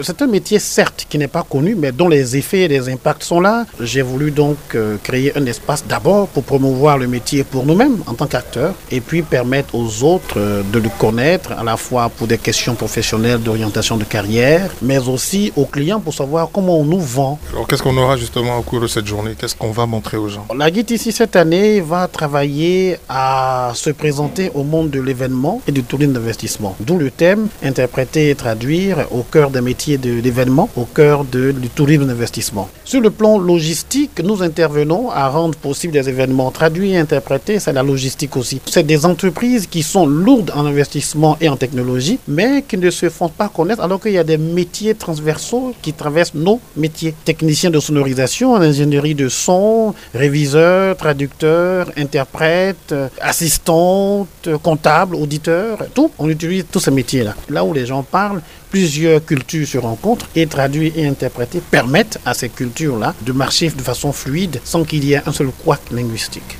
C'est un métier certes qui n'est pas connu, mais dont les effets et les impacts sont là. J'ai voulu donc euh, créer un espace d'abord pour promouvoir le métier pour nous-mêmes en tant qu'acteurs, et puis permettre aux autres euh, de le connaître, à la fois pour des questions professionnelles d'orientation de carrière, mais aussi aux clients pour savoir comment on nous vend. Alors qu'est-ce qu'on aura justement au cours de cette journée? Qu'est-ce qu'on va montrer aux gens? La guide ici cette année va travailler à se présenter au monde de l'événement et du tourisme d'investissement. D'où le thème interpréter et traduire au cœur des métiers de l'événement, au cœur du tourisme d'investissement. Sur le plan logistique, nous intervenons à rendre possible des événements traduits et interprétés, c'est la logistique aussi. C'est des entreprises qui sont lourdes en investissement et en technologie, mais qui ne se font pas connaître alors qu'il y a des métiers transversaux qui traversent nos métiers. Techniciens de sonorisation, ingénierie de son, réviseurs, traducteurs, interprètes, assistantes, comptables, auditeurs, tout. On utilise tous ces métiers-là. Là où les gens parlent, plusieurs cultures se rencontrent et traduire et interpréter permettent à ces cultures-là de marcher de façon fluide sans qu'il y ait un seul couac linguistique.